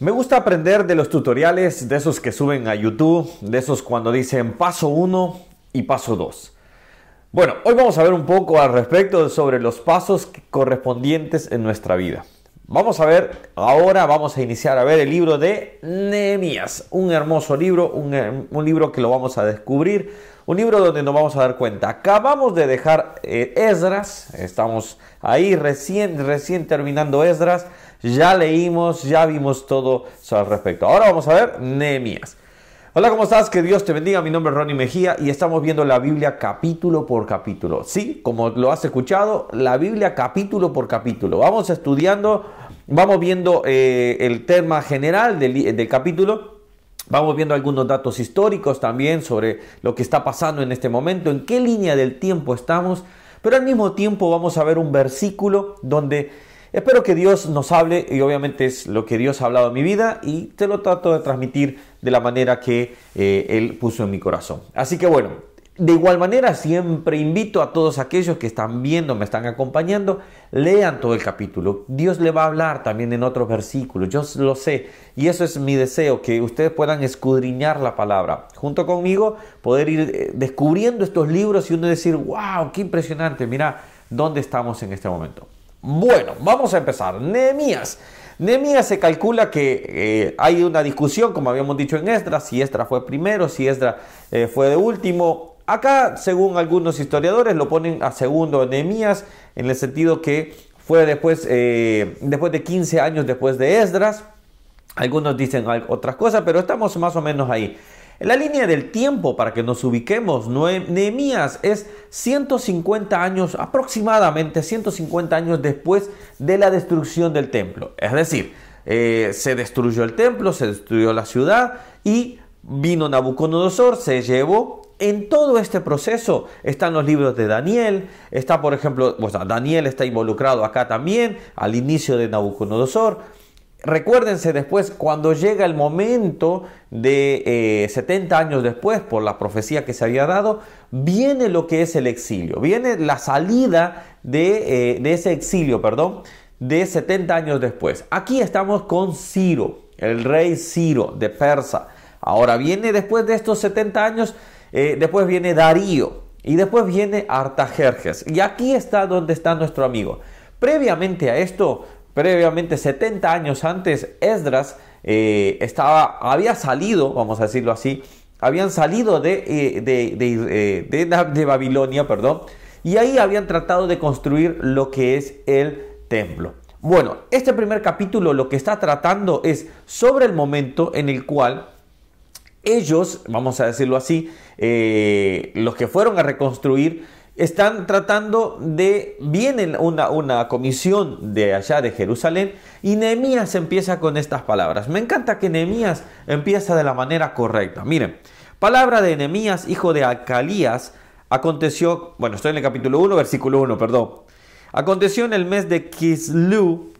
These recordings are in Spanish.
Me gusta aprender de los tutoriales, de esos que suben a YouTube, de esos cuando dicen paso 1 y paso 2. Bueno, hoy vamos a ver un poco al respecto sobre los pasos correspondientes en nuestra vida. Vamos a ver, ahora vamos a iniciar a ver el libro de Nehemías, un hermoso libro, un, libro que lo vamos a descubrir, un libro donde nos vamos a dar cuenta. Acabamos de dejar eh, Esdras, estamos ahí recién, recién terminando Esdras, ya leímos, ya vimos todo al respecto. Ahora vamos a ver Nehemías. Hola, ¿cómo estás? Que Dios te bendiga. Mi nombre es Ronnie Mejía y estamos viendo la Biblia capítulo por capítulo. Sí, como lo has escuchado, la Biblia capítulo por capítulo. Vamos estudiando, vamos viendo eh, el tema general del, del capítulo. Vamos viendo algunos datos históricos también sobre lo que está pasando en este momento, en qué línea del tiempo estamos, pero al mismo tiempo vamos a ver un versículo donde Espero que Dios nos hable y obviamente es lo que Dios ha hablado en mi vida y te lo trato de transmitir de la manera que eh, Él puso en mi corazón. Así que bueno, de igual manera siempre invito a todos aquellos que están viendo, me están acompañando, lean todo el capítulo. Dios le va a hablar también en otros versículos, yo lo sé y eso es mi deseo, que ustedes puedan escudriñar la palabra. Junto conmigo, poder ir eh, descubriendo estos libros y uno decir, wow, qué impresionante, mira dónde estamos en este momento. Bueno, vamos a empezar. Nehemías. Nehemías se calcula que eh, hay una discusión, como habíamos dicho en Esdras, si Esdras fue primero, si Esdras eh, fue de último. Acá, según algunos historiadores, lo ponen a segundo Nehemías, en el sentido que fue después, eh, después de 15 años después de Esdras. Algunos dicen otras cosas, pero estamos más o menos ahí. La línea del tiempo, para que nos ubiquemos, Nehemías es 150 años, aproximadamente 150 años después de la destrucción del templo. Es decir, eh, se destruyó el templo, se destruyó la ciudad y vino Nabucodonosor, se llevó en todo este proceso están los libros de Daniel, está por ejemplo, Daniel está involucrado acá también, al inicio de Nabucodonosor. Recuérdense después, cuando llega el momento de 70 eh, años después, por la profecía que se había dado, viene lo que es el exilio, viene la salida de, eh, de ese exilio, perdón, de 70 años después. Aquí estamos con Ciro, el rey Ciro de Persa. Ahora viene después de estos 70 años, eh, después viene Darío y después viene Artajerjes. Y aquí está donde está nuestro amigo. Previamente a esto Previamente, 70 años antes, Esdras eh, estaba, había salido, vamos a decirlo así, habían salido de, eh, de, de, de, Babilonia, perdón, y ahí habían tratado de construir lo que es el templo. Bueno, este primer capítulo lo que está tratando es sobre el momento en el cual ellos, vamos a decirlo así, eh, los que fueron a reconstruir, están tratando de, viene una, una comisión de allá de Jerusalén y Nehemías empieza con estas palabras. Me encanta que Nehemías empieza de la manera correcta. Miren, palabra de Nehemías, hijo de Alcalías, aconteció, bueno, estoy en el capítulo 1, versículo 1, perdón. Aconteció en el mes de Kislu,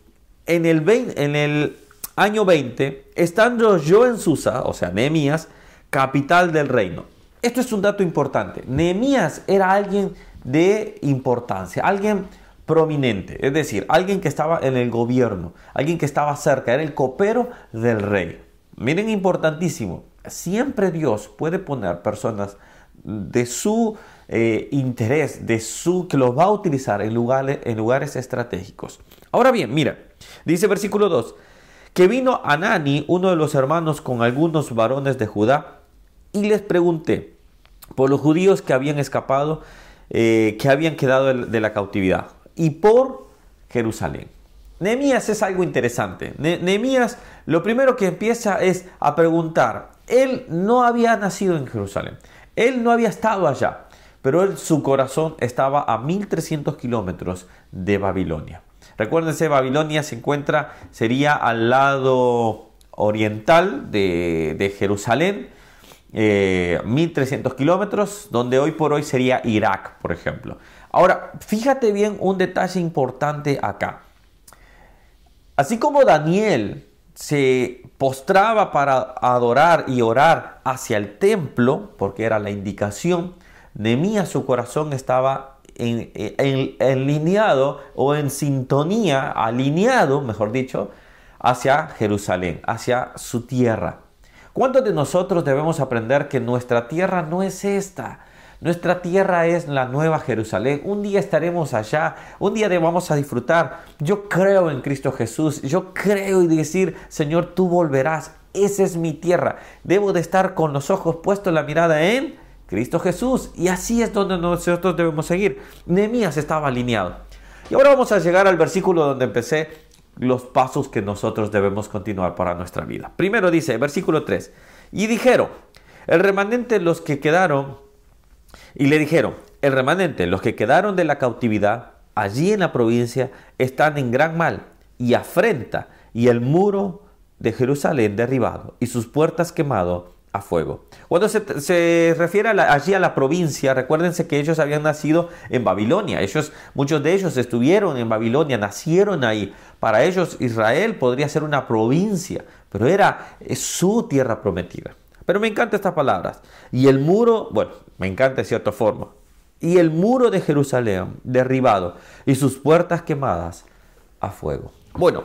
en el, en el año 20, estando yo en Susa, o sea, Nehemías, capital del reino. Esto es un dato importante. Nehemías era alguien de importancia, alguien prominente, es decir, alguien que estaba en el gobierno, alguien que estaba cerca, era el copero del rey. Miren, importantísimo, siempre Dios puede poner personas de su eh, interés, de su que los va a utilizar en lugares, en lugares estratégicos. Ahora bien, mira, dice versículo 2, que vino Anani, uno de los hermanos, con algunos varones de Judá, y les pregunté por los judíos que habían escapado eh, que habían quedado de la cautividad y por Jerusalén. Nehemías es algo interesante. Nehemías lo primero que empieza es a preguntar. Él no había nacido en Jerusalén. Él no había estado allá. Pero su corazón estaba a 1300 kilómetros de Babilonia. Recuérdense, Babilonia se encuentra, sería al lado oriental de Jerusalén 1300 eh, kilómetros, donde hoy por hoy sería Irak, por ejemplo. Ahora, fíjate bien un detalle importante acá. Así como Daniel se postraba para adorar y orar hacia el templo, porque era la indicación, Nemías su corazón estaba en, en, o en sintonía, alineado, mejor dicho, hacia Jerusalén, hacia su tierra. ¿Cuántos de nosotros debemos aprender que nuestra tierra no es esta? Nuestra tierra es la nueva Jerusalén. Un día estaremos allá, un día vamos a disfrutar. Yo creo en Cristo Jesús, yo creo y decir, Señor, tú volverás. Esa es mi tierra. Debo de estar con los ojos puestos, la mirada en Cristo Jesús. Y así es donde nosotros debemos seguir. Nehemías estaba alineado. Y ahora vamos a llegar al versículo donde empecé los pasos que nosotros debemos continuar para nuestra vida. Primero dice, versículo 3, y dijeron, el remanente los que quedaron, y le dijeron, el remanente los que quedaron de la cautividad allí en la provincia están en gran mal y afrenta, y el muro de Jerusalén derribado y sus puertas quemado a fuego. Cuando se, refiere allí a la provincia, recuérdense que ellos habían nacido en Babilonia. Muchos de ellos estuvieron en Babilonia, nacieron ahí. Para ellos Israel podría ser una provincia, pero era su tierra prometida. Pero me encantan estas palabras. Y el muro, bueno, me encanta de cierta forma. Y el muro de Jerusalén derribado y sus puertas quemadas a fuego. Bueno,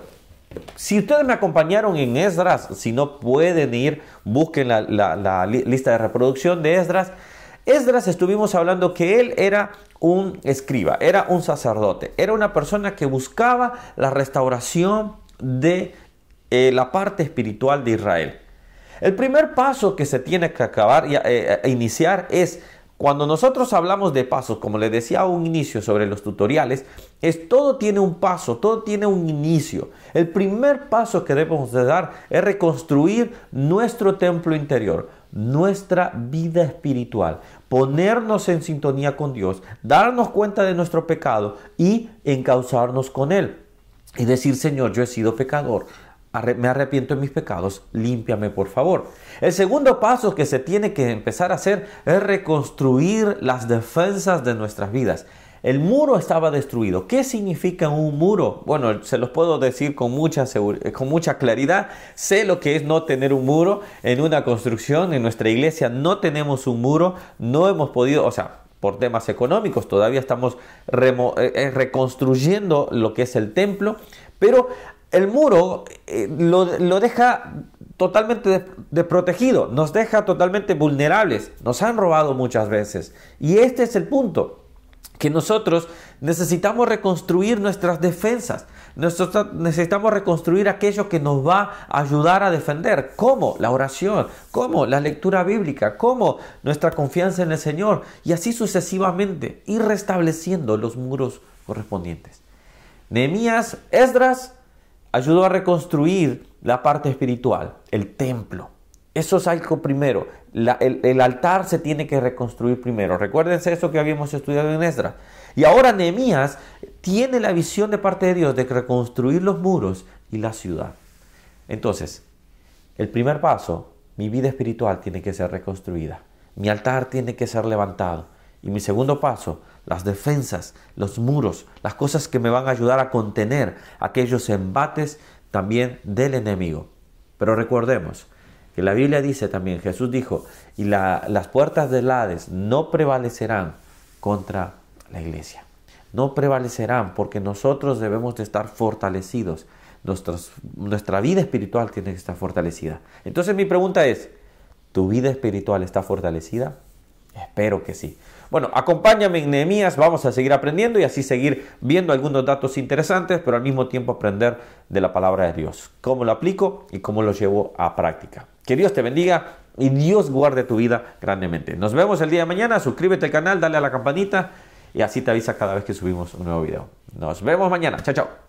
si ustedes me acompañaron en Esdras, si no pueden ir, busquen la, lista de reproducción de Esdras. Esdras estuvimos hablando que él era un escriba, era un sacerdote, era una persona que buscaba la restauración de eh, la parte espiritual de Israel. El primer paso que se tiene que acabar y eh, iniciar es cuando nosotros hablamos de pasos, como les decía a un inicio sobre los tutoriales, es todo tiene un paso, todo tiene un inicio. El primer paso que debemos de dar es reconstruir nuestro templo interior, nuestra vida espiritual, ponernos en sintonía con Dios, darnos cuenta de nuestro pecado y encauzarnos con Él. Y decir, Señor, yo he sido pecador, me arrepiento de mis pecados, límpiame por favor. El segundo paso que se tiene que empezar a hacer es reconstruir las defensas de nuestras vidas. El muro estaba destruido. ¿Qué significa un muro? Bueno, se los puedo decir con mucha, con mucha claridad. Sé lo que es no tener un muro en una construcción. En nuestra iglesia no tenemos un muro. No hemos podido, o sea, por temas económicos, todavía estamos eh, eh, reconstruyendo lo que es el templo. Pero el muro eh, lo, deja totalmente desprotegido, nos deja totalmente vulnerables, nos han robado muchas veces. Y este es el punto, que nosotros necesitamos reconstruir nuestras defensas, nosotros necesitamos reconstruir aquello que nos va a ayudar a defender, como la oración, como la lectura bíblica, como nuestra confianza en el Señor, y así sucesivamente, ir restableciendo los muros correspondientes. Nehemías, Esdras, ayudó a reconstruir la parte espiritual, el templo. Eso es algo primero. el, altar se tiene que reconstruir primero. Recuérdense eso que habíamos estudiado en Esdras. Y ahora Nehemías tiene la visión de parte de Dios de reconstruir los muros y la ciudad. Entonces, el primer paso, mi vida espiritual tiene que ser reconstruida. Mi altar tiene que ser levantado. Y mi segundo paso, las defensas, los muros, las cosas que me van a ayudar a contener aquellos embates también del enemigo. Pero recordemos que la Biblia dice también, Jesús dijo, y las puertas del Hades no prevalecerán contra la iglesia. No prevalecerán porque nosotros debemos de estar fortalecidos. nuestra vida espiritual tiene que estar fortalecida. Entonces mi pregunta es, ¿tu vida espiritual está fortalecida? Espero que sí. Bueno, acompáñame en Nehemías, vamos a seguir aprendiendo y así seguir viendo algunos datos interesantes, pero al mismo tiempo aprender de la palabra de Dios, cómo lo aplico y cómo lo llevo a práctica. Que Dios te bendiga y Dios guarde tu vida grandemente. Nos vemos el día de mañana, suscríbete al canal, dale a la campanita y así te avisa cada vez que subimos un nuevo video. Nos vemos mañana, chao chao.